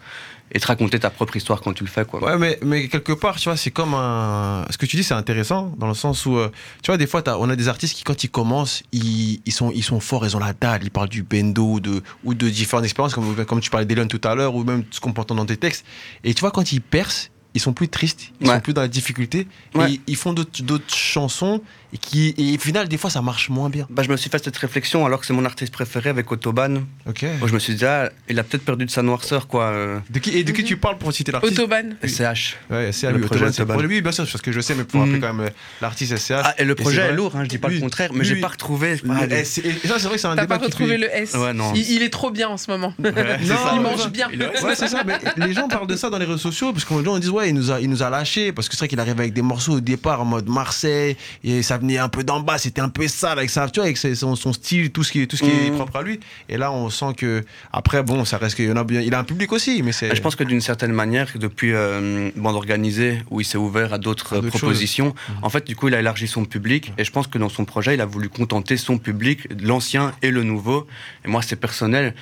et te raconter ta propre histoire quand tu le fais quoi. Ouais, mais, mais quelque part, tu vois, c'est comme un. Ce que tu dis, c'est intéressant, dans le sens où, euh, tu vois, des fois, on a des artistes qui, quand ils commencent, ils, ils, sont, ils sont forts, ils ont la dalle, ils parlent du bendo ou de, ou de différentes expériences, comme, comme tu parlais d'Elon tout à l'heure, ou même ce qu'on peut entendre dans tes textes. Et tu vois, quand ils percent, ils sont plus tristes, ils Ouais. sont plus dans la difficulté, Ouais. et ils, font d'autres chansons, et, qui, et au final, des fois, ça marche moins bien. Bah, je me suis fait cette réflexion alors que c'est mon artiste préféré avec Autobahn. Ok. Moi, je me suis dit, ah, il a peut-être perdu de sa noirceur, quoi. euh, De qui, et de qui tu parles pour citer l'artiste Autobahn. SCH. Ouais, lui. projet Autobahn, c'est lui, bien sûr, parce que je sais, mais pour rappeler quand même euh, l'artiste SCH. Ah, et le projet vrai. est lourd, hein, je dis pas Oui. le contraire, mais Oui, j'ai oui. pas retrouvé. Le Ah, S, et, et ça, c'est vrai que c'est un T'as débat pas retrouvé le S Ouais, non. il, il est trop bien en ce moment. Ouais, c'est Non, ça. il mange ça- bien. Ouais, c'est ça. Mais les gens parlent de ça dans les réseaux sociaux, parce que les gens disent, ouais, il nous a, il nous a lâché parce que c'est vrai qu'il arrive avec des morceaux au départ en mode Marseille et ça venait un peu d'en bas, c'était un peu sale avec ça, tu vois, avec son, son style, tout ce qui, tout ce qui est Mhm. propre à lui. Et là, on sent que après, bon, ça reste qu'il y en a bien, il a un public aussi, mais c'est. Je pense que d'une certaine manière, depuis euh, Bande Organisée, où il s'est ouvert à d'autres propositions, en fait, du coup, il a élargi son public. Et je pense que dans son projet, il a voulu contenter son public, l'ancien et le nouveau. Et moi, c'est personnel.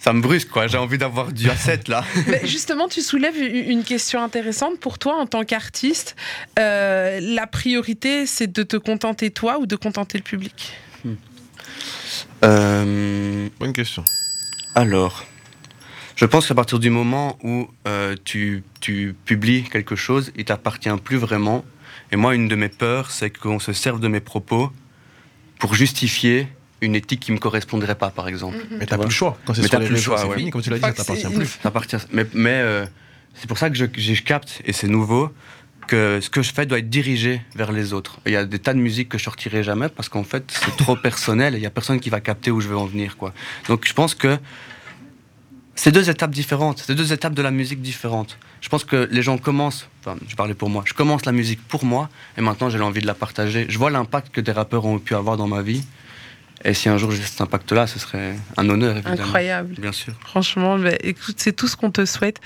Ça me brusque, quoi. J'ai envie d'avoir du A7, là. Mais justement, tu soulèves une question intéressante pour toi en tant qu'artiste. Euh, la priorité, c'est de te contenter toi ou de contenter le public? Euh, Bonne question. Alors, je pense qu'à partir du moment où euh, tu, tu publies quelque chose, il t'appartient plus vraiment. Et moi, une de mes peurs, c'est qu'on se serve de mes propos pour justifier une éthique qui me correspondrait pas, par exemple. Mais t'as plus le choix. Quand c'est Mais sur t'as les plus le réseaux, choix, c'est ouais. fini. Comme tu l'as dit, ça t'appartient plus. Ça appartient. Mais, mais euh, c'est pour ça que je, capte, et c'est nouveau, que ce que je fais doit être dirigé vers les autres. Il y a des tas de musiques que je sortirai jamais parce qu'en fait, c'est trop personnel et il y a personne qui va capter où je veux en venir. Quoi. Donc je pense que c'est deux étapes différentes, c'est deux étapes de la musique différentes. Je pense que les gens commencent, enfin, je parlais pour moi, je commence la musique pour moi et maintenant j'ai envie de la partager. Je vois l'impact que des rappeurs ont pu avoir dans ma vie. Et si un jour j'ai cet impact-là, ce serait un honneur, évidemment. Incroyable. Bien sûr. Franchement, bah, écoute, c'est tout ce qu'on te souhaite.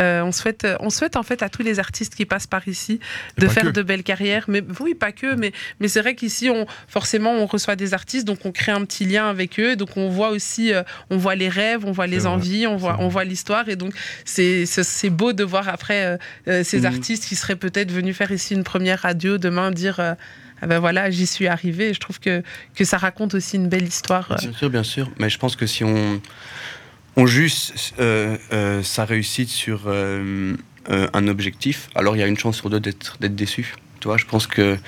Euh, on souhaite. On souhaite en fait à tous les artistes qui passent par ici de faire que. de belles carrières. Mais oui, pas que. Mais, mais c'est vrai qu'ici, on, forcément, on reçoit des artistes, donc on crée un petit lien avec eux. Donc on voit aussi, euh, on voit les rêves, on voit les envies, on voit, on voit l'histoire. Et donc c'est beau de voir après euh, euh, ces Mhm. artistes qui seraient peut-être venus faire ici une première radio demain dire. Ah ben voilà, j'y suis arrivé. Je trouve que, que ça raconte aussi une belle histoire. Bien sûr, bien sûr. Mais je pense que si on, on juge euh, euh, sa réussite sur euh, un objectif, alors il y a une chance sur deux d'être d'être déçu. Tu vois, je pense que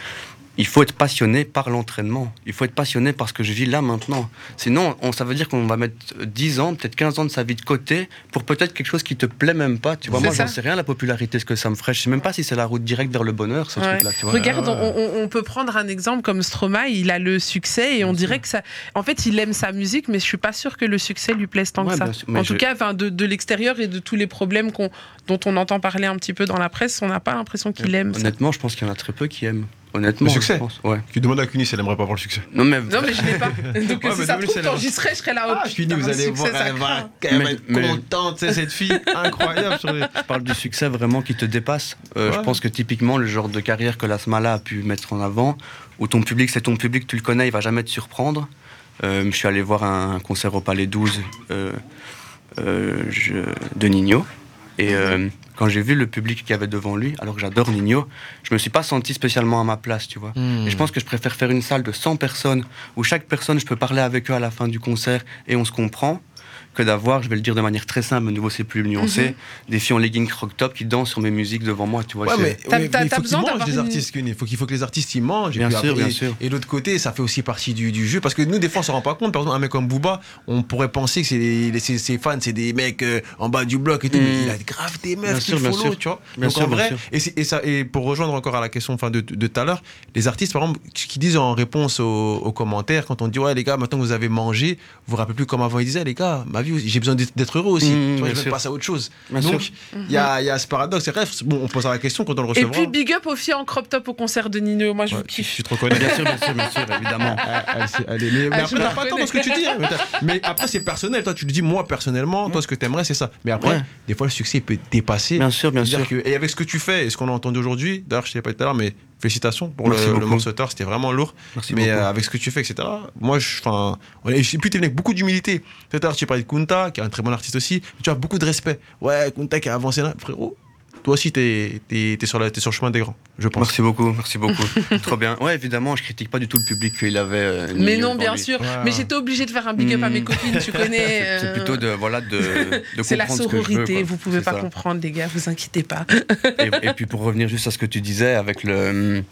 il faut être passionné par l'entraînement. Il faut être passionné par ce que je vis là maintenant. Sinon, on, ça veut dire qu'on va mettre 10 ans, peut-être 15 ans de sa vie de côté pour peut-être quelque chose qui te plaît même pas. Tu vois, moi, j'en sais rien la popularité, ce que ça me ferait. Je sais même pas si c'est la route directe vers le bonheur, ce Ouais. truc-là. Tu vois. Regarde, Ouais, on, on- on peut prendre un exemple comme Stromae, il a le succès et on dirait que ça. En fait, il aime sa musique, mais je suis pas sûre que le succès lui plaise tant Ouais, que ça. sûr, en tout cas, enfin, de, de l'extérieur et de tous les problèmes dont on entend parler un petit peu dans la presse, on n'a pas l'impression qu'il aime ça. Honnêtement, je pense qu'il y en a très peu qui aiment. Honnêtement, Le succès je pense. Ouais. Tu demandes à Cuny si elle aimerait pas voir le succès. Non, mais Non, mais je l'ai pas. Donc, Ouais, si ça trouve, serai, je serai là. Ah, oh, Cuny, putain, vous allez voir, elle va, elle va être mais- contente, c'est cette fille incroyable. sur les- Je parle du succès vraiment qui te dépasse. Euh, Ouais. Je pense que typiquement, le genre de carrière que la Smala a pu mettre en avant, où ton public, c'est ton public, tu le connais, il va jamais te surprendre. Euh, je suis allé voir un concert au Palais 12 euh, euh, je- de Nino. Et euh, quand j'ai vu le public qu'il y avait devant lui, alors que j'adore Nino, je me suis pas senti spécialement à ma place, tu vois. Hmm. Et je pense que je préfère faire une salle de 100 personnes où chaque personne, je peux parler avec eux à la fin du concert et on se comprend, que d'avoir, je vais le dire de manière très simple, mais nouveau c'est plus nuancé, Mhm. des filles en legging croc top qui dansent sur mes musiques devant moi, tu vois. Ouais, mais, il faut besoin qu'ils mangent d'avoir des une- artistes, Cuny. Il faut qu'il faut que les artistes ils mangent. et Bien sûr, bien sûr. Et de l'autre côté, ça fait aussi partie du, du jeu. Parce que nous, des fois, on s'en rend pas compte. Par exemple, un mec comme Booba, on pourrait penser que c'est les- ses, fans, c'est des mecs euh, en bas du bloc et tout. Mm. Mais il a grave des meufs qui follow, sûr. tu vois. Bien Donc sûr, en vrai, et, et ça, et pour rejoindre encore à la question enfin, de, de tout à l'heure, les artistes, par exemple, qui qui disent en réponse aux, aux commentaires, quand on dit, ouais, les gars, maintenant que vous avez mangé, vous vous rappelez plus comme avant, ils disaient, les gars, ma vie, j'ai besoin d'être heureux aussi. Mm, tu vois, je veux passer à autre chose. Bien Donc, il y, a, il y a ce paradoxe. Et bref, bon, on posera la question quand on le Et recevra. puis, big up aux filles en crop top au concert de Nino. Moi, je Ouais, kiffe. tu te reconnais. Bien sûr, bien sûr, bien sûr, évidemment. Ah, mais, mais Ah, je après, t'as pas tort dans ce que tu dis. hein. Mais, mais après, c'est personnel. Toi, tu le dis, moi, personnellement, toi, ce que t'aimerais, c'est ça. Mais après, Ouais. des fois, le succès peut te dépasser. Bien sûr, bien sûr. que- et avec ce que tu fais et ce qu'on a entendu aujourd'hui, d'ailleurs, je ne t'ai pas dit tout à l'heure, mais félicitations pour Merci le, le tard, c'était vraiment lourd. Merci mais euh, avec ce que tu fais, etc., moi, je, enfin, et puis t'es venu avec beaucoup d'humilité. Tout à l'heure, tu parlais de Kunta, qui est un très bon artiste aussi. Tu as beaucoup de respect. Ouais, Kunta qui a avancé là, frérot. Toi aussi, t'es es, sur, la- t'es sur le chemin des grands, je pense. Merci beaucoup, merci beaucoup. Trop bien. Ouais, évidemment, je critique pas du tout le public qu'il avait. euh, Mais non, bien lui. sûr. Ouais. Mais j'étais obligée de faire un big up à mes Mm. copines, tu connais. C'est euh, plutôt de voilà de, de C'est la comprendre ce que je veux, sororité, vous pouvez pas ça. comprendre, les gars, vous inquiétez pas. et, et puis pour revenir juste à ce que tu disais avec le,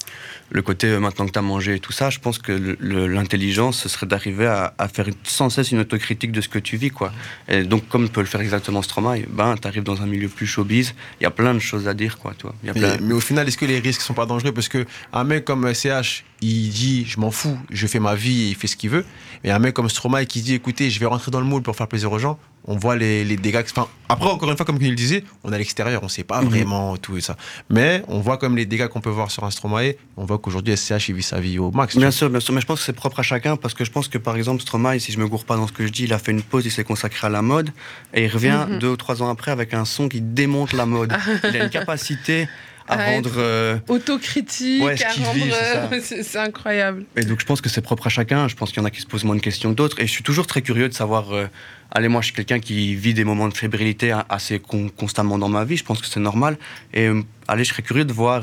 le côté euh, maintenant que tu as mangé et tout ça, je pense que l'intelligence, ce serait d'arriver à, à faire sans cesse une autocritique de ce que tu vis. Quoi. Et donc, comme peut le faire exactement Stromae, ben, tu arrives dans un milieu plus showbiz, il y a plein de choses à dire. Quoi, toi. Il y a Mais, plein... mais au final, est-ce que les risques sont pas dangereux? Parce que un mec comme CH, il dit je m'en fous, je fais ma vie, il fait ce qu'il veut. Et un mec comme Stromae qui dit écoutez, je vais rentrer dans le moule pour faire plaisir aux gens. On voit les, les dégâts. Enfin, après, encore une fois, comme il le disait, on est à l'extérieur, on sait pas Mhm. vraiment tout et ça. Mais on voit comme les dégâts qu'on peut voir sur un Stromae. On voit qu'aujourd'hui, SCH, il vit sa vie au max. Bien sûr, bien sûr, mais je pense que c'est propre à chacun parce que je pense que par exemple Stromae, si je me gourre pas dans ce que je dis, il a fait une pause, il s'est consacré à la mode et il revient Mhm. deux ou trois ans après avec un son qui démonte la mode. il a une capacité à À rendre. euh, Autocritique, Ouais, ce à rendre. c'est euh, c'est incroyable. Et donc je pense que c'est propre à chacun. Je pense qu'il y en a qui se posent moins de questions que d'autres. Et je suis toujours très curieux de savoir. euh, allez, moi je suis quelqu'un qui vit des moments de fébrilité assez con- constamment dans ma vie. Je pense que c'est normal. Et allez, je serais curieux de voir.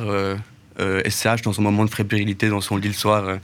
Euh, euh, SCH dans son moment de fébrilité dans son lit le soir euh,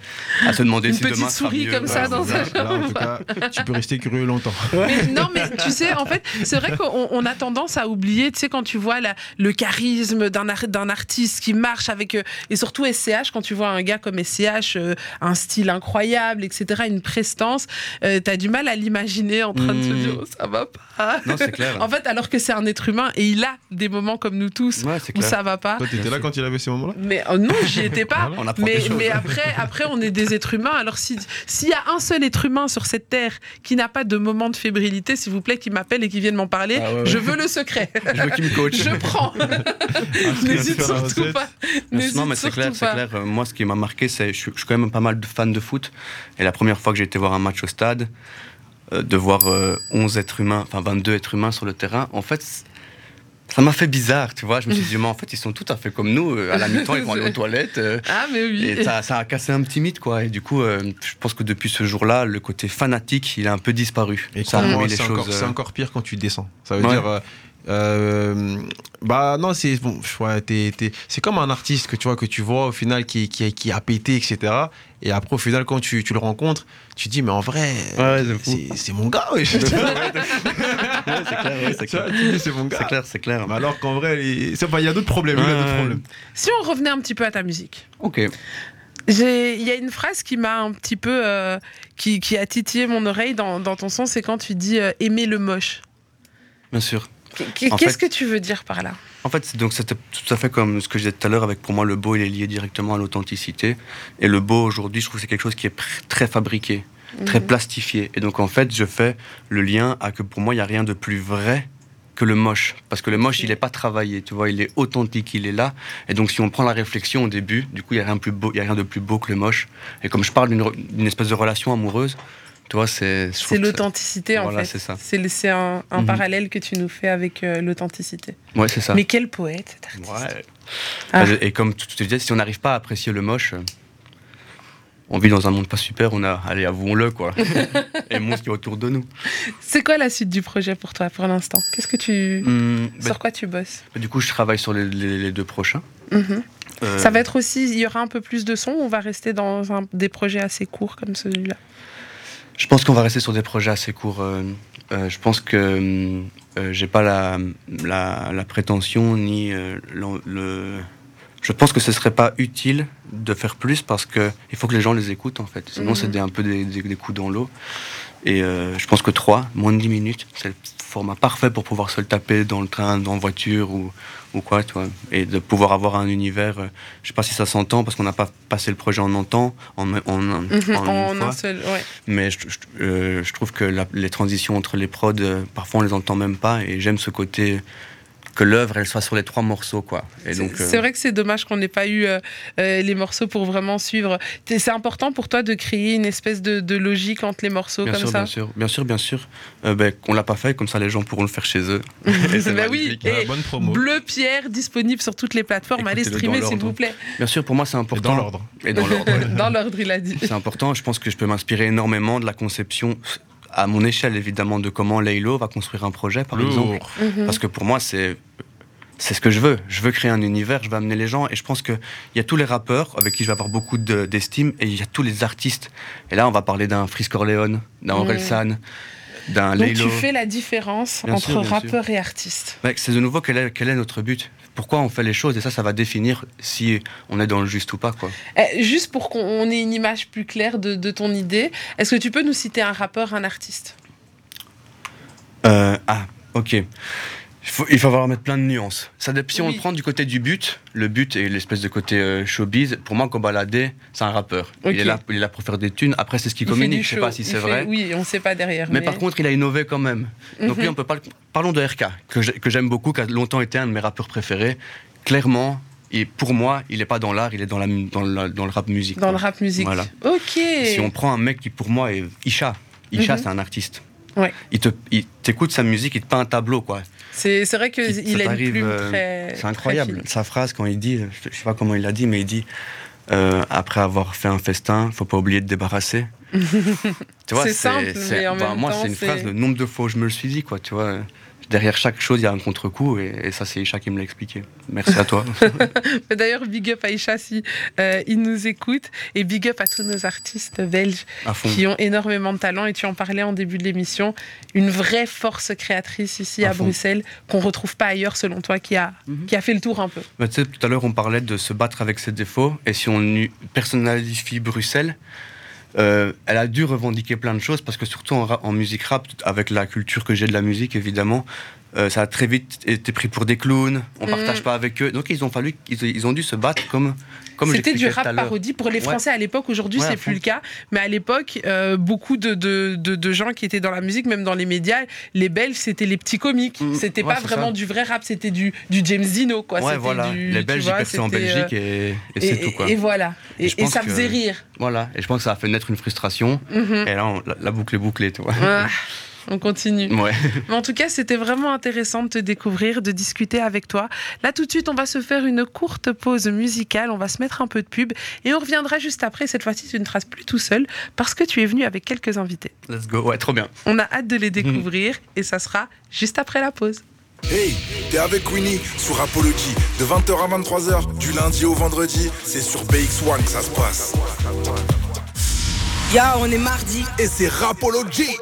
à se demander Une si petite demain sera souris mieux. comme ça Ouais, dans là, un là, en tout cas, tu peux rester curieux longtemps. Mais non, mais tu sais, en fait, c'est vrai qu'on on a tendance à oublier, tu sais, quand tu vois la- le charisme d'un ar- d'un artiste qui marche avec. euh, et surtout SCH, quand tu vois un gars comme SCH, euh, un style incroyable, etc., une prestance, euh, t'as du mal à l'imaginer en train de se Mm. dire, oh, ça va pas. Non, c'est clair. En fait, alors que c'est un être humain et il a des moments comme nous tous Ouais, où clair. ça va pas. Toi, t'étais là quand il avait ces moments-là? Mais oh non, j'y étais pas. On Mais, des choses. mais après, après, on est des êtres humains. Alors, si- s'il y a un seul être humain sur cette terre qui n'a pas de moment de fébrilité, s'il vous plaît, qui m'appelle et qui vienne m'en parler, Ah ouais, ouais. je veux le secret. Je veux qu'il me coach. je prends. N'hésite faire la surtout pas. Non, N'hésite mais c'est clair, c'est clair. Euh, Moi, ce qui m'a marqué, c'est je suis, je suis quand même pas mal de fan de foot. Et la première fois que j'ai été voir un match au stade, euh, de voir euh, 11 êtres humains, enfin 22 êtres humains sur le terrain, en fait, ça m'a fait bizarre, tu vois. Je me suis dit, mais en fait, ils sont tout à fait comme nous. euh, À la mi-temps, ils vont aller aux toilettes. euh, Ah, mais oui. et ça, ça a cassé un petit mythe, quoi. Et du coup, euh, je pense que depuis ce jour-là, le côté fanatique, il a un peu disparu. Et ça a c'est choses. encore, c'est euh, encore pire quand tu descends. Ça veut Ouais. dire. euh, euh, bah non, c'est bon, ouais, t'es- t'es- c'est comme un artiste que tu vois que tu vois au final qui, qui, qui a pété, etc. Et après au final quand tu, tu le rencontres, tu te dis mais en vrai, Ouais, c'est fou. c'est c'est mon gars. Ouais, c'est clair, ouais, c'est clair. tu dis, c'est mon gars. C'est clair, c'est clair. Mais alors qu'en vrai, c'est- enfin, il y a d'autres problèmes. il y a d'autres Ouais. problèmes. Si on revenait un petit peu à ta musique. Ok. J'ai- Il y a une phrase qui m'a un petit peu. euh, qui, qui a titillé mon oreille dans, dans ton son, c'est quand tu dis euh, aimer le moche. Bien sûr. Qu'est-ce que tu veux dire par là? En fait, c'est- donc c'était tout à fait comme ce que je disais tout à l'heure avec pour moi le beau il est lié directement à l'authenticité. Et le beau aujourd'hui je trouve que c'est quelque chose qui est très fabriqué, très Mhm. plastifié. Et donc en fait je fais le lien à que pour moi il y a rien de plus vrai que le moche. Parce que le moche il est pas travaillé tu vois il est authentique il est là. Et donc si on prend la réflexion au début du coup il y a rien de plus beau il y a rien de plus beau que le moche. Et comme je parle d'une espèce de relation amoureuse tu vois c'est l'authenticité en Voilà, fait. c'est un, Mhm. parallèle que tu nous fais avec euh, l'authenticité. ouais c'est ça Mais quel poète cet artiste. Ouais. Ah. Et comme tu te disais, si on n'arrive pas à apprécier le moche, euh, on vit dans un monde pas super, on a, allez, avouons-le, quoi. et le monde qui est autour de nous. C'est quoi la suite du projet pour toi pour l'instant? Qu'est-ce que tu. Hum, bah, Sur quoi tu bosses? du coup, je travaille sur les, les- les deux prochains. Mhm. Euh, Ça va être aussi. Il y aura un peu plus de son ou on va rester dans un- des projets assez courts comme celui-là? Je pense qu'on va rester sur des projets assez courts. euh, euh, je pense que euh, j'ai pas la, la, la prétention ni euh, le. Je pense que ce serait pas utile de faire plus parce que il faut que les gens les écoutent en fait. Sinon, Mhm. c'est un peu des, des- des coups dans l'eau. Et euh, je pense que 3, moins de 10 minutes, c'est le format parfait pour pouvoir se le taper dans le train, dans la voiture ou, ou quoi, tu vois. Et de pouvoir avoir un univers. euh, je sais pas si ça s'entend parce qu'on n'a pas passé le projet en entend, en, en, en, Mhm, en un seul. Ouais. Mais je, je- euh, je trouve que la- les transitions entre les prods, euh, parfois on les entend même pas. Et j'aime ce côté que l'œuvre, elle soit sur les trois morceaux, quoi. Et C'est donc, euh, c'est vrai que c'est dommage qu'on n'ait pas eu euh, euh, les morceaux pour vraiment suivre. C'est important pour toi de créer une espèce de, de logique entre les morceaux bien comme sûr, ça bien sûr, bien sûr, bien sûr. Euh, ben, on l'a pas fait, comme ça les gens pourront le faire chez eux. Et Bah oui, magnifique. et Ouais, bonne promo. Bleu Pierre disponible sur toutes les plateformes. Allez streamer s'il vous plaît. Bien sûr, pour moi c'est Et important. dans l'ordre. Et dans l'ordre. ouais. Dans l'ordre, il a dit. C'est important. Je pense que je peux m'inspirer énormément de la conception, à mon échelle évidemment, de comment Laylo va construire un projet, par exemple. Mhm. Parce que pour moi, c'est c'est ce que je veux. Je veux créer un univers, je veux amener les gens. Et je pense qu'il y a tous les rappeurs avec qui je vais avoir beaucoup de- d'estime et il y a tous les artistes. Et là, on va parler d'un Frisk Orleans, d'un. Orelsan, d'un Donc Laylo. tu fais la différence Bien entre sûr, rappeur et artiste. C'est de nouveau quel est, quel est notre but? Pourquoi on fait les choses Et ça, ça va définir si on est dans le juste ou pas. Quoi. Eh, juste pour qu'on ait une image plus claire de, de ton idée, est-ce que tu peux nous citer un rappeur, un artiste? Euh, ah, ok. Il faut, il faut avoir mettre plein de nuances. Ça, si on le prend du côté du but, le but et l'espèce de côté euh, showbiz, pour moi, Kobalade, c'est un rappeur. Il, est là, il est là pour faire des thunes. Après, c'est ce qu'il communique. Je sais show. pas si c'est vrai. Oui, on sait pas derrière. Mais, par contre, il a innové quand même. Donc lui, Mhm. on peut pas. Parlons de RK, que j'ai- que j'aime beaucoup, qui a longtemps été un de mes rappeurs préférés. Clairement, et pour moi, il est pas dans l'art, il est dans, la, dans, la- dans le rap musique. dans le rap musique. Voilà. Ok. Si on prend un mec qui, pour moi, est Isha. Isha, Mhm. c'est un artiste. Ouais. Il t'écoute sa musique, il te peint un tableau, quoi. C'est vrai qu'il a une plume euh, très. C'est incroyable. Sa phrase quand il dit, je je sais pas comment il l'a dit, mais il dit euh, après avoir fait un festin, faut pas oublier de débarrasser. tu vois, C'est simple, mais en bah, même moi c'est une phrase. Le nombre de fois où je me le suis dit, quoi. Tu vois, derrière chaque chose il y a un contre-coup, et, et ça c'est Isha qui me l'a expliqué. Merci à toi. D'ailleurs, big up à Isha si euh, il nous écoute et big up à tous nos artistes belges qui ont énormément de talent. Et tu en parlais en début de l'émission, une vraie force créatrice ici À. Bruxelles qu'on retrouve pas ailleurs, selon toi, qui a Mhm. qui a fait le tour un peu. Bah, tu sais, tout à l'heure, on parlait de se battre avec ses défauts. Et si on personnalifie Bruxelles, euh, elle a dû revendiquer plein de choses parce que, surtout en, musique rap, avec la culture que j'ai de la musique, évidemment, euh, ça a très vite été pris pour des clowns. On Mhm. partage pas avec eux. Donc, ils ont, fallu, ils, ils ont dû se battre comme. C'était du rap parodie pour les Ouais. Français à l'époque. Aujourd'hui, Ouais, c'est plus le cas. Mais à l'époque, euh, beaucoup de, de, de, de gens qui étaient dans la musique, même dans les médias, les Belges, c'était les petits comiques. Mhm. C'était Ouais, pas vraiment ça. du vrai rap, c'était du, du James Dino. Quoi. Ouais, C'était voilà. du- les Belges, vois, ils en euh, Belgique et, et et, c'est tout, quoi. et voilà. Et, ça que- faisait rire. Voilà. Et je pense que ça a fait naître une frustration. Mhm. Et là, on- la, la boucle est bouclée, tu vois. Ah, on continue. Ouais. Mais en tout cas, c'était vraiment intéressant de te découvrir, de discuter avec toi. Là, tout de suite, on va se faire une courte pause musicale. On va se mettre un peu de pub et on reviendra juste après. Cette fois-ci, tu ne seras plus tout seul parce que tu es venu avec quelques invités. Let's go. Ouais, trop bien. On a hâte de les découvrir et ça sera juste après la pause. Hey, t'es avec Winnie sur Apology de 20h à 23h du lundi au vendredi. C'est sur BX1 que ça se passe. Ya, on est mardi. Et c'est Rapology.